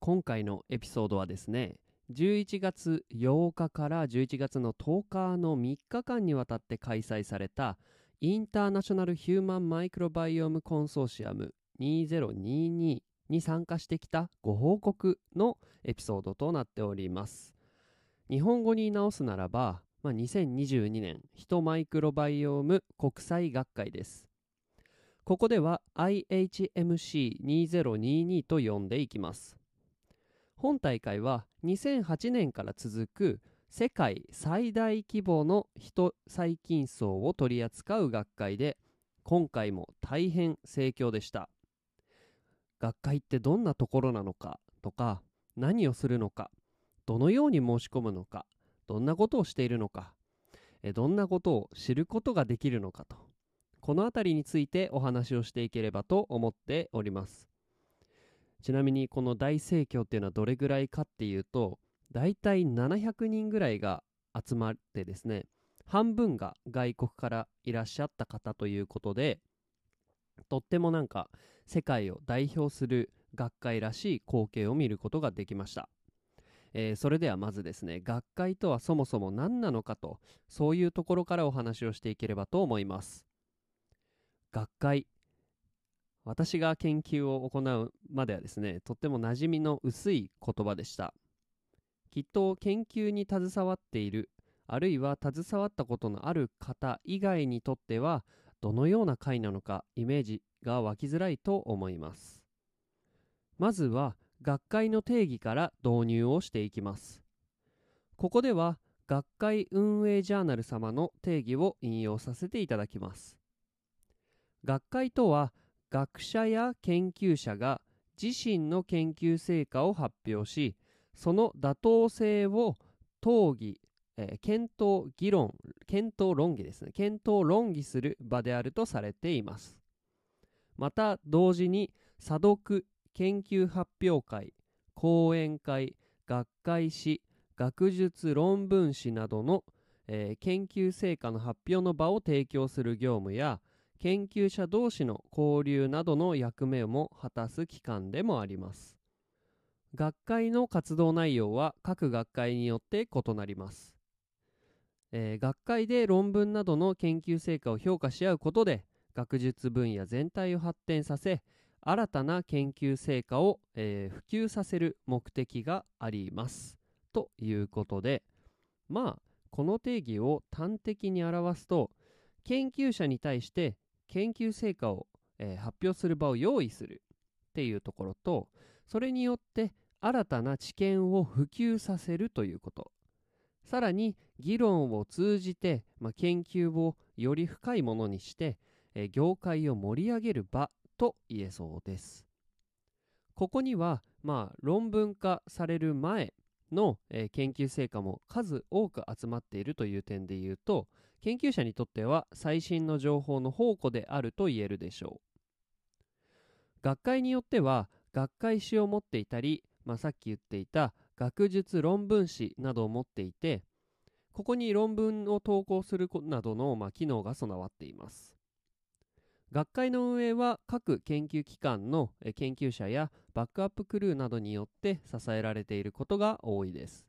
今回のエピソードはですね11月8日から11月の10日の3日間にわたって開催されたインターナショナル・ヒューマン・マイクロバイオム・コンソーシアム2022に参加してきたご報告のエピソードとなっております。日本語に直すならば、まあ、2022年ヒトマイクロバイオム国際学会です。ここでは IHMC2022 と呼んでいきます。本大会は2008年から続く世界最大規模の人細菌層を取り扱う学会で今回も大変盛況でした。学会ってどんなところなのかとか何をするのかどのように申し込むのかどんなことをしているのかどんなことを知ることができるのかとこの辺りについてお話をしていければと思っております。ちなみにこの大盛況っていうのはどれぐらいかっていうと大体700人ぐらいが集まってですね半分が外国からいらっしゃった方ということでとってもなんか世界を代表する学会らしい光景を見ることができました、えー、それではまずですね学会とはそもそも何なのかとそういうところからお話をしていければと思います。学会私が研究を行うまではですねとっても馴染みの薄い言葉でした。きっと研究に携わっているあるいは携わったことのある方以外にとってはどのような会なのかイメージが湧きづらいと思います。まずは学会の定義から導入をしていきます。ここでは学会運営ジャーナル様の定義を引用させていただきます。学会とは学者や研究者が自身の研究成果を発表しその妥当性を討議、えー、検討議論検討論議ですね。検討論議する場であるとされています。また同時に査読研究発表会講演会学会誌学術論文誌などの、えー、研究成果の発表の場を提供する業務や研究者同士の交流などの役目も果たす機関でもあります。学会の活動内容は各学会によって異なります、えー、学会で論文などの研究成果を評価し合うことで学術分野全体を発展させ新たな研究成果を、えー、普及させる目的があります。ということでまあこの定義を端的に表すと研究者に対して研究成果を、えー、発表する場を用意するっていうところとそれによって新たな知見を普及させるということ。さらに議論を通じて、まあ、研究をより深いものにして、えー、業界を盛り上げる場と言えそうです。ここには、まあ、論文化される前の、えー、研究成果も数多く集まっているという点で言うと研究者にとっては最新の情報の宝庫であると言えるでしょう。学会によっては学会誌を持っていたり、まあ、さっき言っていた学術論文誌などを持っていてここに論文を投稿するなどの、まあ、機能が備わっています。学会の運営は各研究機関の研究者やバックアップクルーなどによって支えられていることが多いです。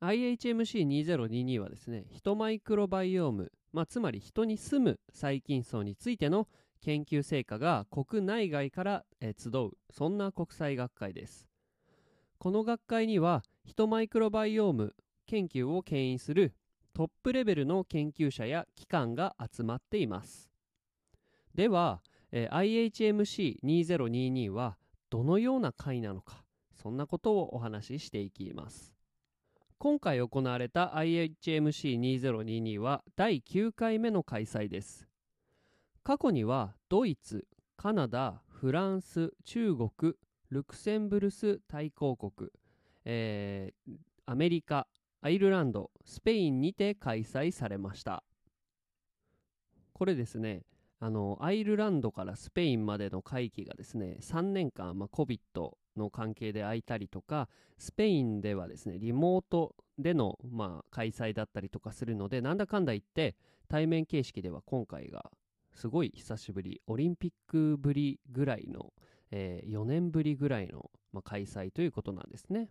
IHMC2022 はですねヒトマイクロバイオーム、まあ、つまり人に住む細菌層についての研究成果が国内外から、集うそんな国際学会です。この学会にはヒトマイクロバイオーム研究を牽引するトップレベルの研究者や機関が集まっています。では、え IHMC2022 はどのような会なのかそんなことをお話ししていきます。今回行われた IHMC2022 は第9回目の開催です。過去にはドイツカナダフランス中国ルクセンブルス大公国、えーアメリカアイルランドスペインにて開催されました。これですねあのアイルランドからスペインまでの会期がですね3年間、まあ、COVID の関係で空いたりとかスペインではですねリモートでの、まあ、開催だったりとかするのでなんだかんだ言って対面形式では今回がすごい久しぶりオリンピックぶりぐらいの、えー、4年ぶりぐらいの、まあ、開催ということなんですね。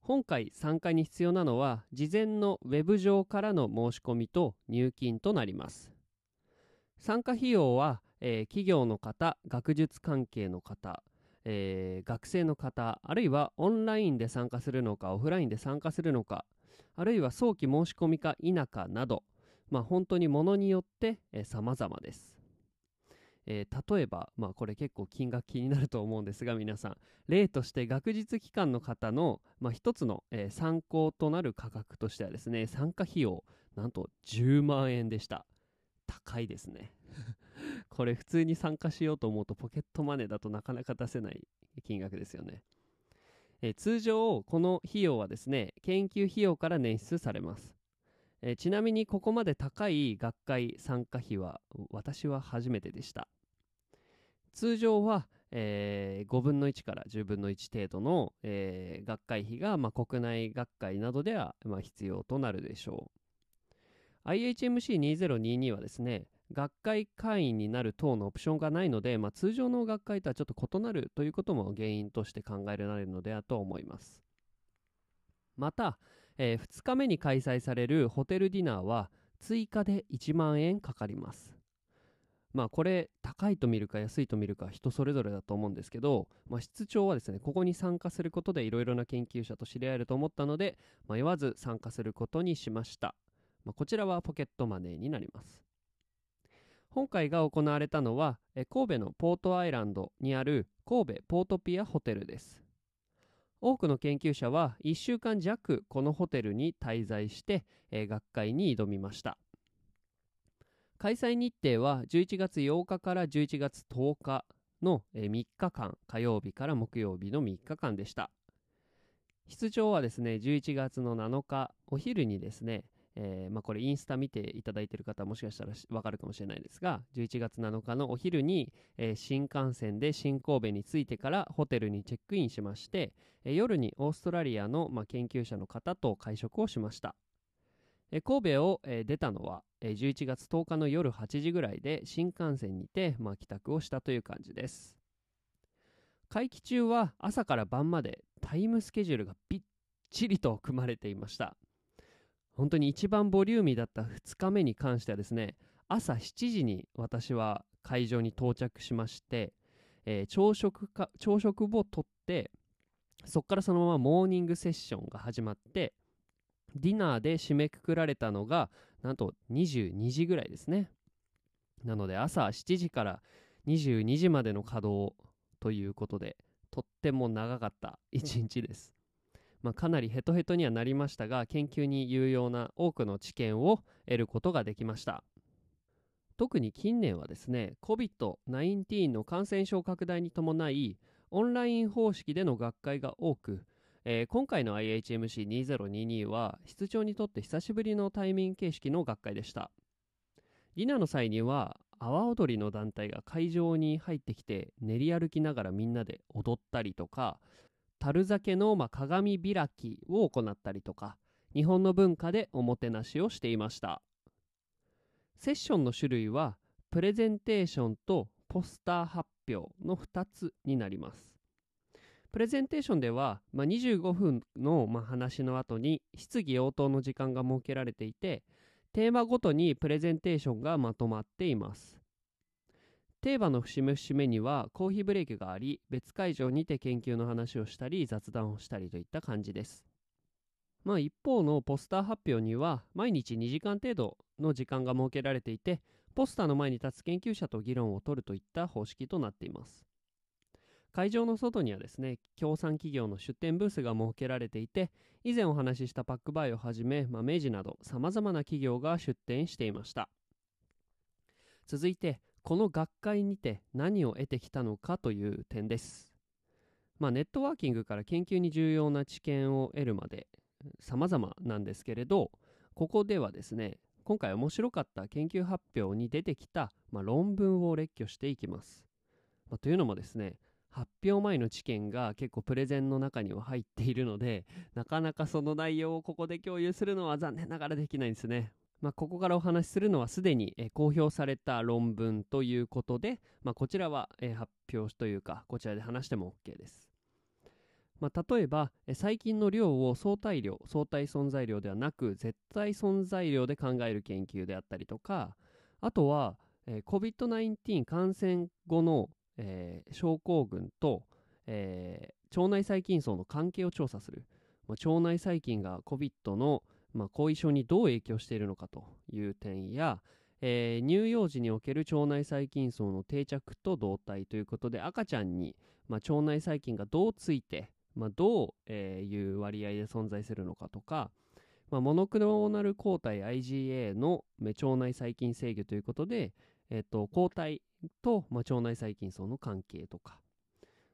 今回参加に必要なのは事前のウェブ上からの申し込みと入金となります。参加費用は、えー、企業の方学術関係の方、えー、学生の方あるいはオンラインで参加するのかオフラインで参加するのかあるいは早期申し込みか否かなど、まあ、本当にものによって、えー、様々です。えー、例えば、まあ、これ結構金額気になると思うんですが皆さん例として学術機関の方の、まあ、一つの、えー、参考となる価格としてはですね参加費用なんと10万円でした。高いですね。これ普通に参加しようと思うとポケットマネーだとなかなか出せない金額ですよね。え通常この費用はですね研究費用から捻出されます。えちなみにここまで高い学会参加費は私は初めてでした。通常は、えー、5分の1から10分の1程度の、えー、学会費が、まあ、国内学会などでは、まあ、必要となるでしょう。IHMC2022 はですね、学会会員になる等のオプションがないので、まあ、通常の学会とはちょっと異なるということも原因として考えられるのではと思います。また、えー、2日目に開催されるホテルディナーは追加で1万円かかります。まあこれ高いと見るか安いと見るか人それぞれだと思うんですけど、まあ、室長はですねここに参加することでいろいろな研究者と知り合えると思ったので迷わず参加することにしました、まあ、こちらはポケットマネーになります。今回が行われたのは神戸のポートアイランドにある神戸ポートピアホテルです。多くの研究者は1週間弱このホテルに滞在して、学会に挑みました。開催日程は11月8日から11月10日の3日間火曜日から木曜日の3日間でした。出張はですね11月の7日お昼にですね、えー、まあ、これインスタ見ていただいてる方もしかしたらわかるかもしれないですが11月7日のお昼に、えー、新幹線で新神戸に着いてからホテルにチェックインしまして、えー、夜にオーストラリアの、まあ、研究者の方と会食をしました。え神戸を、え出たのは、え11月10日の夜8時ぐらいで新幹線にて、まあ、帰宅をしたという感じです。会期中は朝から晩までタイムスケジュールがびっちりと組まれていました。本当に一番ボリューミーだった2日目に関してはですね朝7時に私は会場に到着しまして、えー、朝食か朝食をとってそこからそのままモーニングセッションが始まってディナーで締めくくられたのがなんと22時ぐらいですね。なので朝7時から22時までの稼働ということでとっても長かった一日です。まあ、かなりヘトヘトにはなりましたが研究に有用な多くの知見を得ることができました。特に近年はですね COVID-19 の感染症拡大に伴いオンライン方式での学会が多くえー、今回の IHMC2022 は室長にとって久しぶりの対面形式の学会でした。ディナーの際には阿波踊りの団体が会場に入ってきて練り歩きながらみんなで踊ったりとか樽酒の、まあ、鏡開きを行ったりとか日本の文化でおもてなしをしていました。セッションの種類はプレゼンテーションとポスター発表の2つになります。プレゼンテーションでは、まあ、25分の、まあ、話の後に質疑応答の時間が設けられていてテーマごとにプレゼンテーションがまとまっています。テーマの節目節目にはコーヒーブレイクがあり別会場にて研究の話をしたり雑談をしたりといった感じです。まあ一方のポスター発表には毎日2時間程度の時間が設けられていてポスターの前に立つ研究者と議論を取るといった方式となっています。会場の外にはですね協賛企業の出店ブースが設けられていて以前お話ししたパックバイをはじめ、まあ、明治などさまざまな企業が出展していました。続いてこの学会にて何を得てきたのかという点です。まあ、ネットワーキングから研究に重要な知見を得るまで様々なんですけれどここではですね今回面白かった研究発表に出てきた、まあ、論文を列挙していきます、まあ、というのもですね発表前の知見が結構プレゼンの中には入っているのでなかなかその内容をここで共有するのは残念ながらできないんですね。まあ、ここからお話しするのはすでに、公表された論文ということで、まあ、こちらは、発表というかこちらで話しても OK です。まあ、例えば、細菌の量を相対量相対存在量ではなく絶対存在量で考える研究であったりとかあとは、COVID-19 感染後の、えー、症候群と、えー、腸内細菌層の関係を調査する、まあ、腸内細菌が COVID のまあ、後遺症にどう影響しているのかという点や、えー、乳幼児における腸内細菌層の定着と動態ということで赤ちゃんに、まあ、腸内細菌がどうついて、まあ、どう、えー、いう割合で存在するのかとか、まあ、モノクローナル抗体 IgA の腸内細菌制御ということで、えーと、抗体と、まあ、腸内細菌層の関係とか。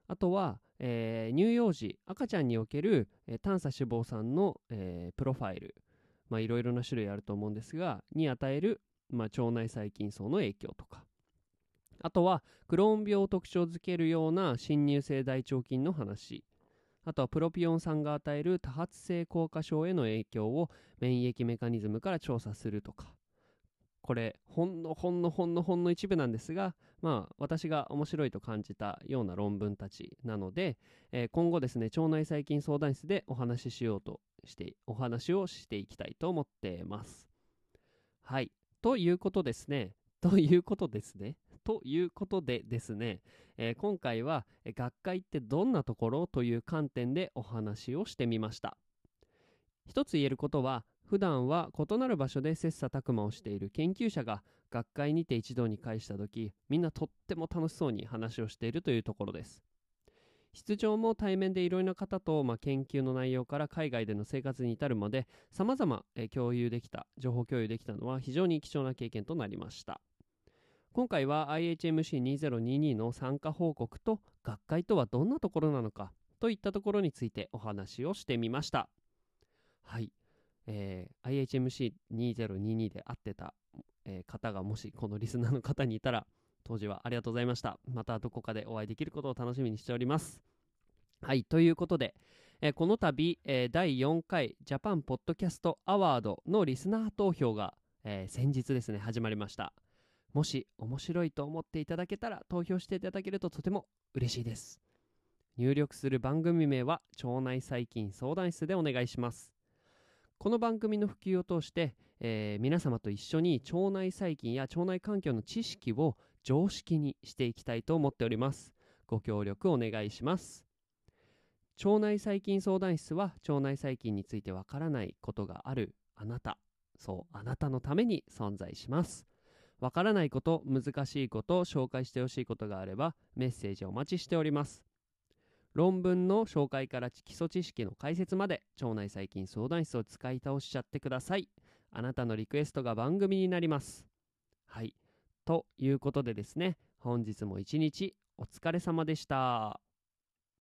あとは、えー、乳幼児赤ちゃんにおける、えー、短鎖脂肪酸の、えー、プロファイル。まあ、いろいろな種類あると思うんですが、に与える、まあ、腸内細菌層の影響とか、あとは、クローン病を特徴づけるような侵入性大腸菌の話、あとはプロピオン酸が与える多発性硬化症への影響を免疫メカニズムから調査するとか、これほんのほんのほんのほんの一部なんですがまあ私が面白いと感じたような論文たちなので、えー、今後ですね腸内細菌相談室でお話ししようとしてお話をしていきたいと思っています。はい。ということですね。ということですね。ということでですね、えー、今回は学会ってどんなところという観点でお話をしてみました。一つ言えることは普段は異なる場所で切磋琢磨をしている研究者が学会にて一堂に会した時みんなとっても楽しそうに話をしているというところです。出張も対面でいろいろな方と、まあ、研究の内容から海外での生活に至るまで様々共有できた情報共有できたのは非常に貴重な経験となりました。今回は IHMC2022 の参加報告と学会とはどんなところなのかといったところについてお話をしてみました。はい。えー、IHMC2022 で会ってた、えー、方がもしこのリスナーの方にいたら当時はありがとうございました。またどこかでお会いできることを楽しみにしております。はいということで、えー、この度、えー、第4回ジャパンポッドキャストアワードのリスナー投票が、えー、先日ですね始まりました。もし面白いと思っていただけたら投票していただけるととても嬉しいです。入力する番組名は腸内細菌相談室でお願いします。この番組の普及を通して、えー、皆様と一緒に腸内細菌や腸内環境の知識を常識にしていきたいと思っております。ご協力お願いします。腸内細菌相談室は腸内細菌についてわからないことがあるあなた、そうあなたのために存在します。わからないこと、難しいこと、紹介してほしいことがあればメッセージお待ちしております。論文の紹介から基礎知識の解説まで腸内細菌相談室を使い倒しちゃってください。あなたのリクエストが番組になります。はい。ということでですね本日も一日お疲れ様でした。